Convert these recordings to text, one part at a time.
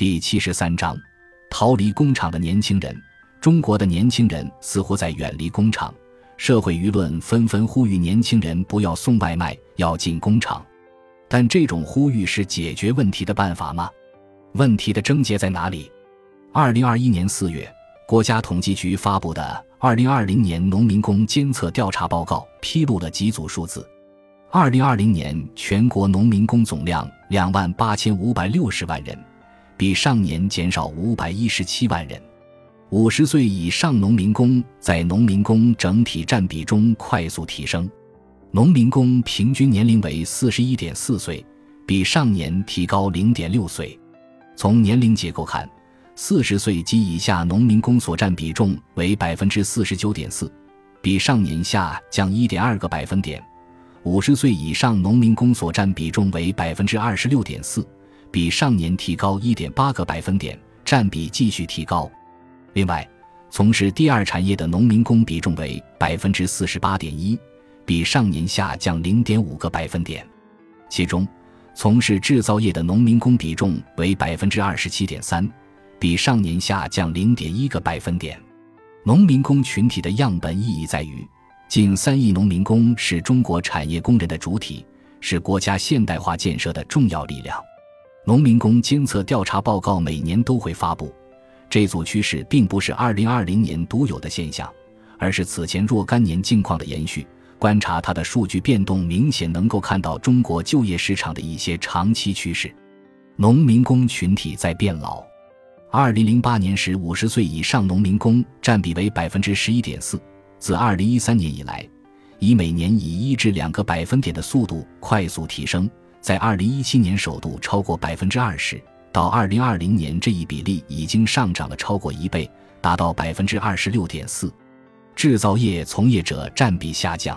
第七十三章：逃离工厂的年轻人。中国的年轻人似乎在远离工厂，社会舆论纷纷呼吁年轻人不要送外卖，要进工厂。但这种呼吁是解决问题的办法吗？问题的症结在哪里？二零二一年四月，国家统计局发布的《二零二零年农民工监测调查报告》披露了几组数字：二零二零年全国农民工总量两万八千五百六十万人，比上年减少五百一十七万人。五十岁以上农民工在农民工整体占比中快速提升。农民工平均年龄为四十一点四岁，比上年提高零点六岁。从年龄结构看，四十岁及以下农民工所占比重为百分之四十九点四，比上年下降一点二个百分点；五十岁以上农民工所占比重为百分之二十六点四，比上年提高一点八个百分点，占比继续提高。另外，从事第二产业的农民工比重为百分之四十八点一。比上年下降零点五个百分点，其中，从事制造业的农民工比重为百分之二十七点三，比上年下降零点一个百分点。农民工群体的样本意义在于，近三亿农民工是中国产业工人的主体，是国家现代化建设的重要力量。农民工监测调查报告每年都会发布，这组趋势并不是二零二零年独有的现象，而是此前若干年境况的延续。观察它的数据变动，明显能够看到中国就业市场的一些长期趋势。农民工群体在变老。二零零八年时，五十岁以上农民工占比为百分之十一点四。自二零一三年以来，以每年以一至两个百分点的速度快速提升，在二零一七年首度超过百分之二十。到二零二零年，这一比例已经上涨了超过一倍，达到百分之二十六点四。制造业从业者占比下降。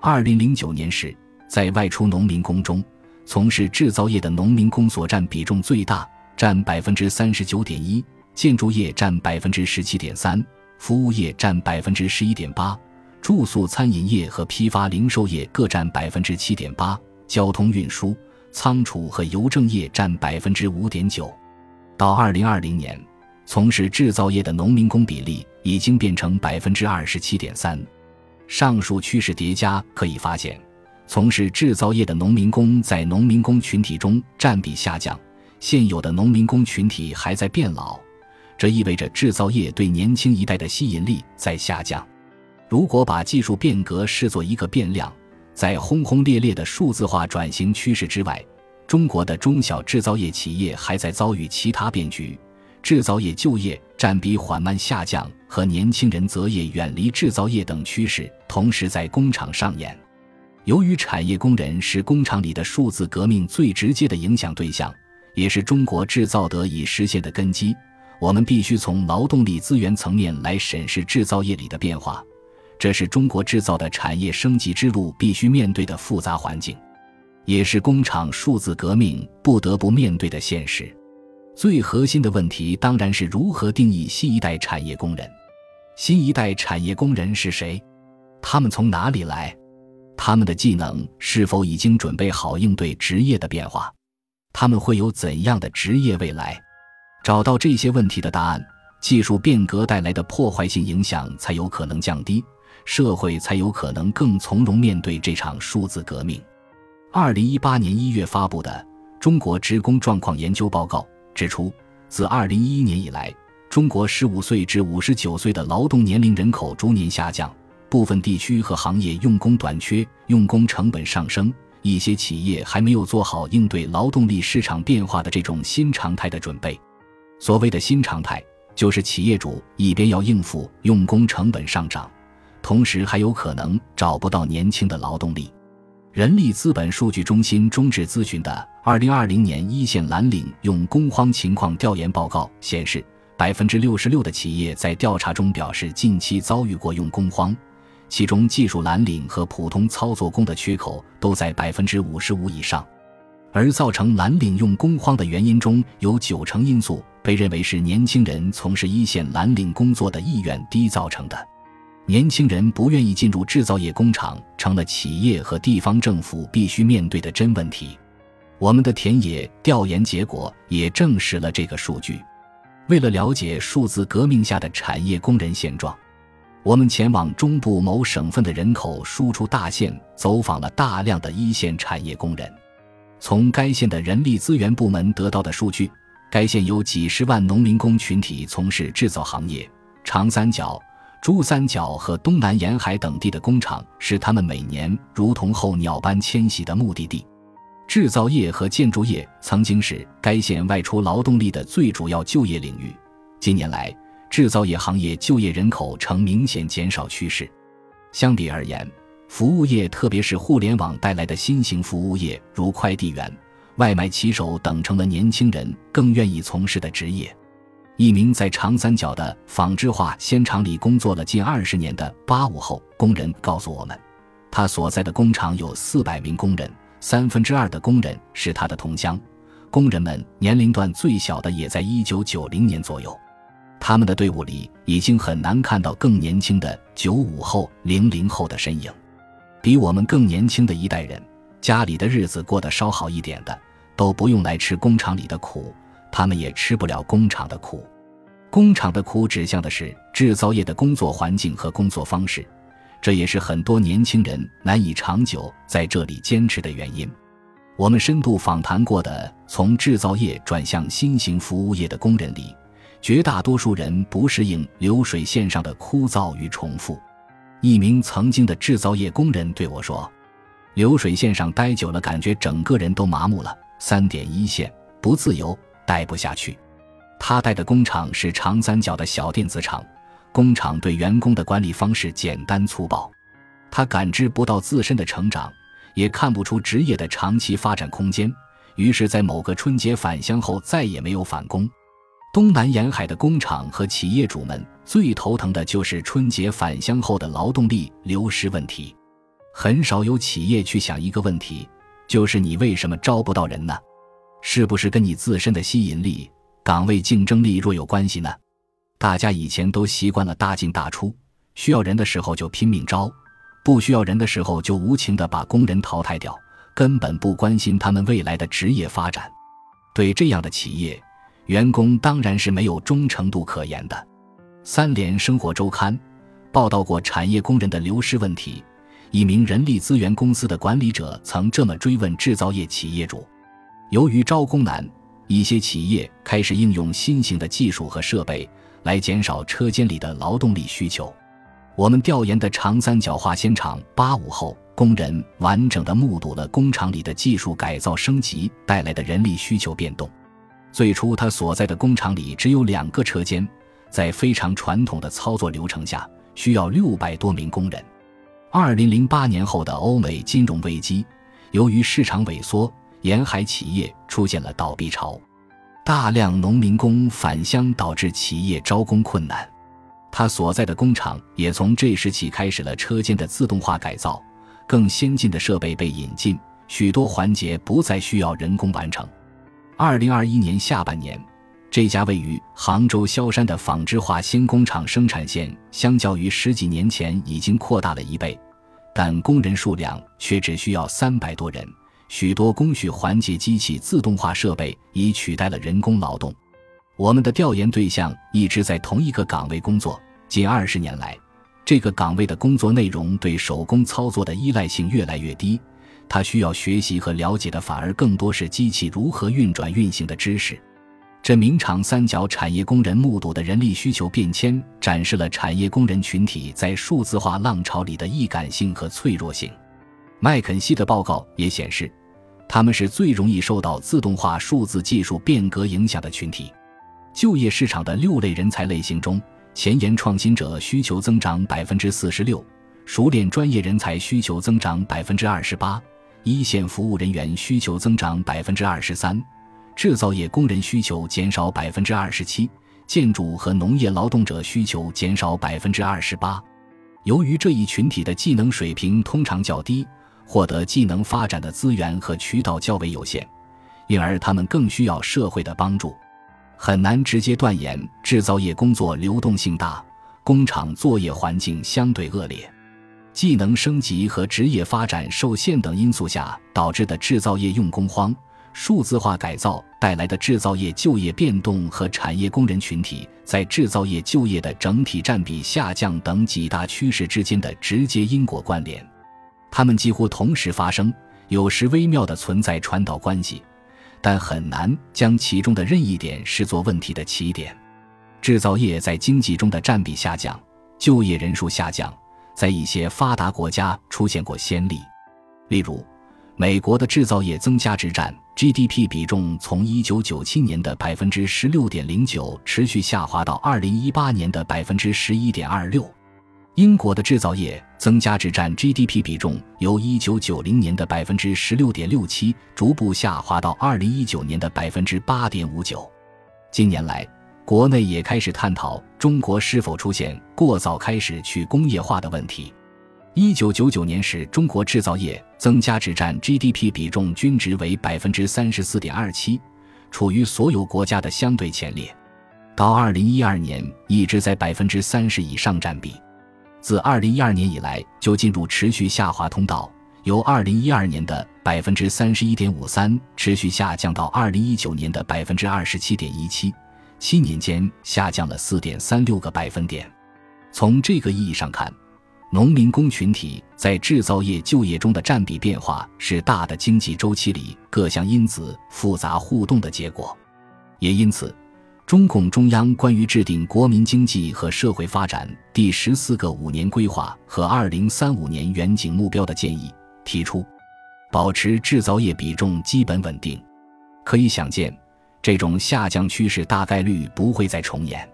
二零零九年时，在外出农民工中，从事制造业的农民工所占比重最大，占百分之三十九点一；建筑业占百分之十七点三；服务业占百分之十一点八；住宿餐饮业和批发零售业各占百分之七点八；交通运输、仓储和邮政业占百分之五点九。到二零二零年，从事制造业的农民工比例已经变成百分之二十七点三。上述趋势叠加，可以发现，从事制造业的农民工在农民工群体中占比下降，现有的农民工群体还在变老，这意味着制造业对年轻一代的吸引力在下降。如果把技术变革视作一个变量，在轰轰烈烈的数字化转型趋势之外，中国的中小制造业企业还在遭遇其他变局。制造业就业占比缓慢下降和年轻人择业远离制造业等趋势同时在工厂上演。由于产业工人是工厂里的数字革命最直接的影响对象，也是中国制造得以实现的根基，我们必须从劳动力资源层面来审视制造业里的变化。这是中国制造的产业升级之路必须面对的复杂环境，也是工厂数字革命不得不面对的现实。最核心的问题当然是如何定义新一代产业工人。新一代产业工人是谁？他们从哪里来？他们的技能是否已经准备好应对职业的变化？他们会有怎样的职业未来？找到这些问题的答案，技术变革带来的破坏性影响才有可能降低，社会才有可能更从容面对这场数字革命。二零一八年一月发布的《中国职工状况研究报告》。指出，自2011年以来，中国15岁至59岁的劳动年龄人口逐年下降，部分地区和行业用工短缺，用工成本上升，一些企业还没有做好应对劳动力市场变化的这种新常态的准备。所谓的新常态，就是企业主一边要应付用工成本上涨，同时还有可能找不到年轻的劳动力。人力资本数据中心中质咨询的二零二零年一线蓝领用工荒情况调研报告显示，百分之六十六的企业在调查中表示近期遭遇过用工荒，其中技术蓝领和普通操作工的缺口都在百分之五十五以上。而造成蓝领用工荒的原因中有九成因素被认为是年轻人从事一线蓝领工作的意愿低造成的。年轻人不愿意进入制造业工厂，成了企业和地方政府必须面对的真问题。我们的田野调研结果也证实了这个数据。为了了解数字革命下的产业工人现状，我们前往中部某省份的人口输出大县，走访了大量的一线产业工人。从该县的人力资源部门得到的数据，该县有几十万农民工群体从事制造行业。长三角、珠三角和东南沿海等地的工厂是他们每年如同候鸟般迁徙的目的地。制造业和建筑业曾经是该县外出劳动力的最主要就业领域。近年来，制造业行业就业人口呈明显减少趋势。相比而言，服务业，特别是互联网带来的新型服务业，如快递员、外卖骑手等，成了年轻人更愿意从事的职业。一名在长三角的纺织化纤厂里工作了近二十年的八五后工人告诉我们，他所在的工厂有四百名工人。三分之二的工人是他的同乡，工人们年龄段最小的也在一九九零年左右，他们的队伍里已经很难看到更年轻的九五后、零零后的身影。比我们更年轻的一代人，家里的日子过得稍好一点的，都不用来吃工厂里的苦，他们也吃不了工厂的苦。工厂的苦指向的是制造业的工作环境和工作方式。这也是很多年轻人难以长久在这里坚持的原因。我们深度访谈过的从制造业转向新型服务业的工人里，绝大多数人不适应流水线上的枯燥与重复。一名曾经的制造业工人对我说：“流水线上待久了，感觉整个人都麻木了。三点一线不自由，待不下去。”他带的工厂是长三角的小电子厂。工厂对员工的管理方式简单粗暴，他感知不到自身的成长，也看不出职业的长期发展空间。于是，在某个春节返乡后，再也没有返工。东南沿海的工厂和企业主们最头疼的就是春节返乡后的劳动力流失问题。很少有企业去想一个问题，就是你为什么招不到人呢？是不是跟你自身的吸引力、岗位竞争力若有关系呢？大家以前都习惯了大进大出，需要人的时候就拼命招，不需要人的时候就无情的把工人淘汰掉，根本不关心他们未来的职业发展。对这样的企业，员工当然是没有忠诚度可言的。三联生活周刊报道过产业工人的流失问题，一名人力资源公司的管理者曾这么追问制造业企业主：由于招工难，一些企业开始应用新型的技术和设备。来减少车间里的劳动力需求。我们调研的长三角化纤厂八五后工人完整的目睹了工厂里的技术改造升级带来的人力需求变动。最初，他所在的工厂里只有两个车间，在非常传统的操作流程下，需要六百多名工人。二零零八年后的欧美金融危机，由于市场萎缩，沿海企业出现了倒闭潮。大量农民工返乡导致企业招工困难，他所在的工厂也从这时起开始了车间的自动化改造，更先进的设备被引进，许多环节不再需要人工完成。二零二一年下半年，这家位于杭州萧山的纺织化新工厂生产线，相较于十几年前已经扩大了一倍，但工人数量却只需要三百多人。许多工序环节机器自动化设备已取代了人工劳动。我们的调研对象一直在同一个岗位工作，近二十年来，这个岗位的工作内容对手工操作的依赖性越来越低，他需要学习和了解的反而更多是机器如何运转运行的知识。这名长三角产业工人目睹的人力需求变迁，展示了产业工人群体在数字化浪潮里的易感性和脆弱性。麦肯锡的报告也显示。他们是最容易受到自动化数字技术变革影响的群体。就业市场的六类人才类型中，前沿创新者需求增长百分之四十六，熟练专业人才需求增长百分之二十八，一线服务人员需求增长百分之二十三，制造业工人需求减少百分之二十七，建筑和农业劳动者需求减少百分之二十八。由于这一群体的技能水平通常较低。获得技能发展的资源和渠道较为有限，因而他们更需要社会的帮助。很难直接断言制造业工作流动性大，工厂作业环境相对恶劣，技能升级和职业发展受限等因素下导致的制造业用工荒，数字化改造带来的制造业就业变动和产业工人群体在制造业就业的整体占比下降等几大趋势之间的直接因果关联，它们几乎同时发生，有时微妙的存在传导关系，但很难将其中的任意点视作问题的起点。制造业在经济中的占比下降，就业人数下降，在一些发达国家出现过先例，例如。美国的制造业增加值占 GDP 比重从1997年的百分之十六点零九持续下滑到2018年的百分之十一点二六。英国的制造业增加值占 GDP 比重由1990年的百分之十六点六七逐步下滑到2019年的百分之八点五九。近年来，国内也开始探讨中国是否出现过早开始去工业化的问题。一九九九年时，中国制造业增加值占 GDP 比重均值为百分之三十四点二七，处于所有国家的相对前列。到二零一二年，一直在百分之三十以上占比。自二零一二年以来，就进入持续下滑通道，由二零一二年的百分之三十一点五三持续下降到二零一九年的百分之二十七点一七，七年间下降了四点三六个百分点。从这个意义上看，农民工群体在制造业就业中的占比变化，是大的经济周期里各项因子复杂互动的结果。也因此，中共中央关于制定国民经济和社会发展第十四个五年规划和二零三五年远景目标的建议提出，保持制造业比重基本稳定。可以想见，这种下降趋势大概率不会再重演。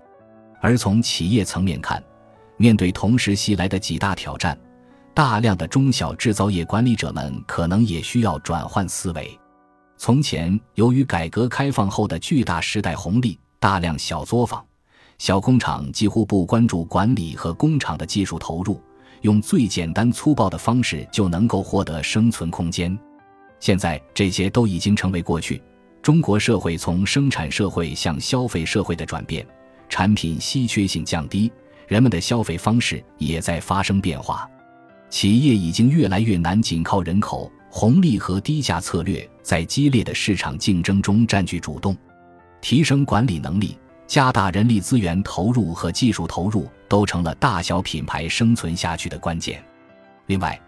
而从企业层面看，面对同时袭来的几大挑战，大量的中小制造业管理者们可能也需要转换思维。从前，由于改革开放后的巨大时代红利，大量小作坊、小工厂几乎不关注管理和工厂的技术投入，用最简单粗暴的方式就能够获得生存空间。现在，这些都已经成为过去。中国社会从生产社会向消费社会的转变，产品稀缺性降低。人们的消费方式也在发生变化，企业已经越来越难仅靠人口红利和低价策略在激烈的市场竞争中占据主动。提升管理能力、加大人力资源投入和技术投入，都成了大小品牌生存下去的关键。另外，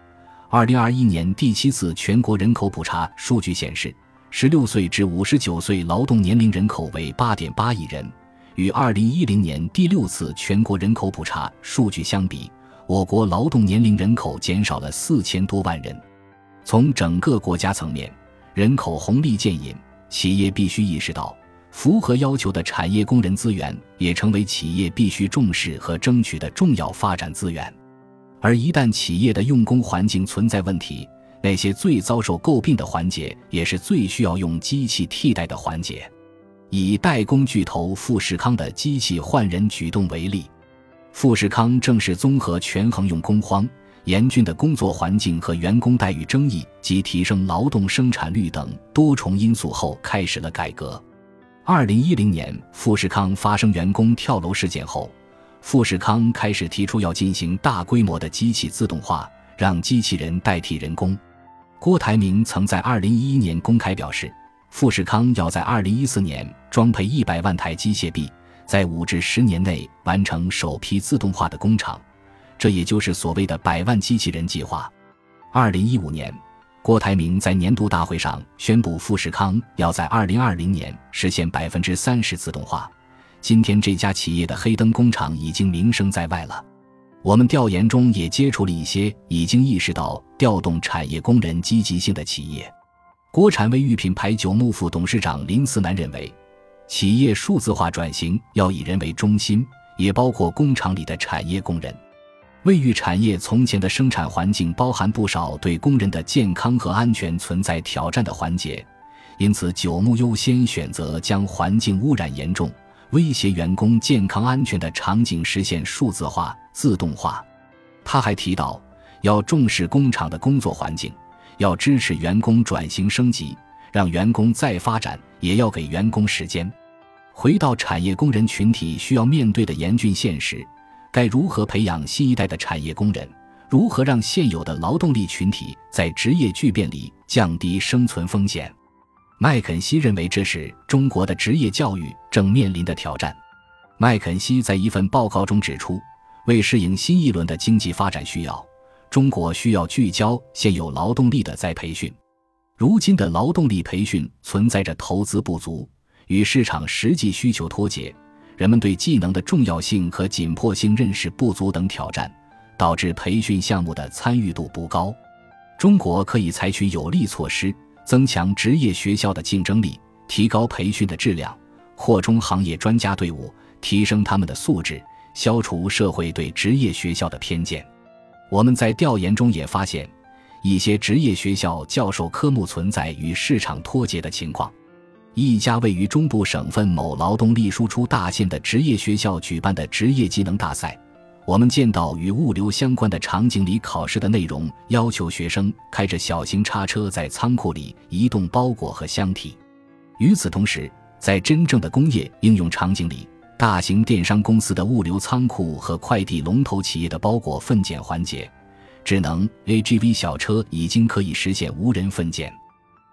二零二一年第七次全国人口普查数据显示，十六岁至五十九岁劳动年龄人口为八点八亿人。与二零一零年第六次全国人口普查数据相比，我国劳动年龄人口减少了四千多万人。从整个国家层面，人口红利渐隐，企业必须意识到，符合要求的产业工人资源也成为企业必须重视和争取的重要发展资源。而一旦企业的用工环境存在问题，那些最遭受诟病的环节，也是最需要用机器替代的环节。以代工巨头富士康的机器换人举动为例，富士康正是综合权衡用工荒、严峻的工作环境和员工待遇争议及提升劳动生产率等多重因素后，开始了改革。二零一零年，富士康发生员工跳楼事件后，富士康开始提出要进行大规模的机器自动化，让机器人代替人工。郭台铭曾在二零一一年公开表示。富士康要在二零一四年装配一百万台机械臂，在五至十年内完成首批自动化的工厂，这也就是所谓的“百万机器人计划”。二零一五年，郭台铭在年度大会上宣布，富士康要在二零二零年实现百分之三十自动化。今天，这家企业的黑灯工厂已经名声在外了。我们调研中也接触了一些已经意识到调动产业工人积极性的企业。国产卫浴品牌九牧副董事长林思南认为，企业数字化转型要以人为中心，也包括工厂里的产业工人。卫浴产业从前的生产环境包含不少对工人的健康和安全存在挑战的环节，因此九牧优先选择将环境污染严重、威胁员工健康安全的场景实现数字化、自动化。他还提到，要重视工厂的工作环境。要支持员工转型升级，让员工再发展，也要给员工时间。回到产业工人群体需要面对的严峻现实，该如何培养新一代的产业工人？如何让现有的劳动力群体在职业巨变里降低生存风险？麦肯锡认为这是中国的职业教育正面临的挑战。麦肯锡在一份报告中指出，为适应新一轮的经济发展需要，中国需要聚焦现有劳动力的再培训。如今的劳动力培训存在着投资不足、与市场实际需求脱节、人们对技能的重要性和紧迫性认识不足等挑战，导致培训项目的参与度不高。中国可以采取有力措施，增强职业学校的竞争力，提高培训的质量，扩充行业专家队伍。提升他们的素质，消除社会对职业学校的偏见。我们在调研中也发现，一些职业学校教授科目存在与市场脱节的情况。一家位于中部省份某劳动力输出大县的职业学校举办的职业技能大赛，我们见到与物流相关的场景里考试的内容要求学生开着小型叉车在仓库里移动包裹和箱体。与此同时，在真正的工业应用场景里，大型电商公司的物流仓库和快递龙头企业的包裹分拣环节，智能 AGV 小车已经可以实现无人分拣。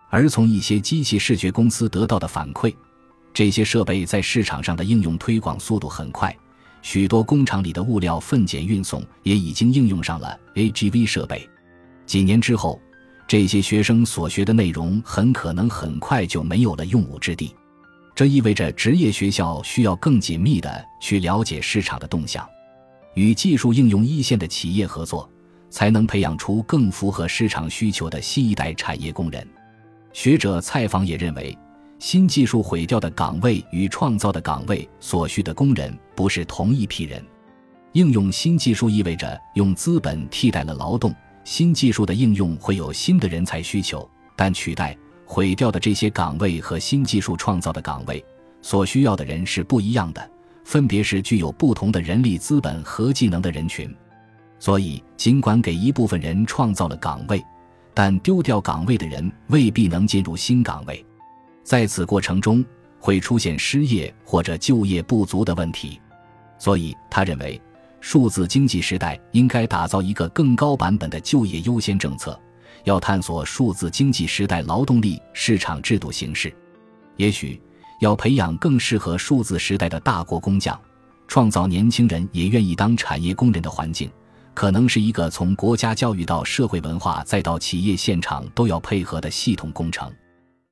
而从一些机器视觉公司得到的反馈，这些设备在市场上的应用推广速度很快，许多工厂里的物料分拣运送也已经应用上了 AGV 设备。几年之后，这些学生所学的内容很可能很快就没有了用武之地。这意味着职业学校需要更紧密地去了解市场的动向，与技术应用一线的企业合作，才能培养出更符合市场需求的新一代产业工人。学者蔡访也认为，新技术毁掉的岗位与创造的岗位所需的工人不是同一批人。应用新技术意味着用资本替代了劳动，新技术的应用会有新的人才需求，但取代。毁掉的这些岗位和新技术创造的岗位所需要的人是不一样的，分别是具有不同的人力资本和技能的人群。所以，尽管给一部分人创造了岗位，但丢掉岗位的人未必能进入新岗位。在此过程中，会出现失业或者就业不足的问题。所以，他认为，数字经济时代应该打造一个更高版本的就业优先政策。要探索数字经济时代劳动力市场制度形式，也许要培养更适合数字时代的大国工匠，创造年轻人也愿意当产业工人的环境，可能是一个从国家教育到社会文化再到企业现场都要配合的系统工程。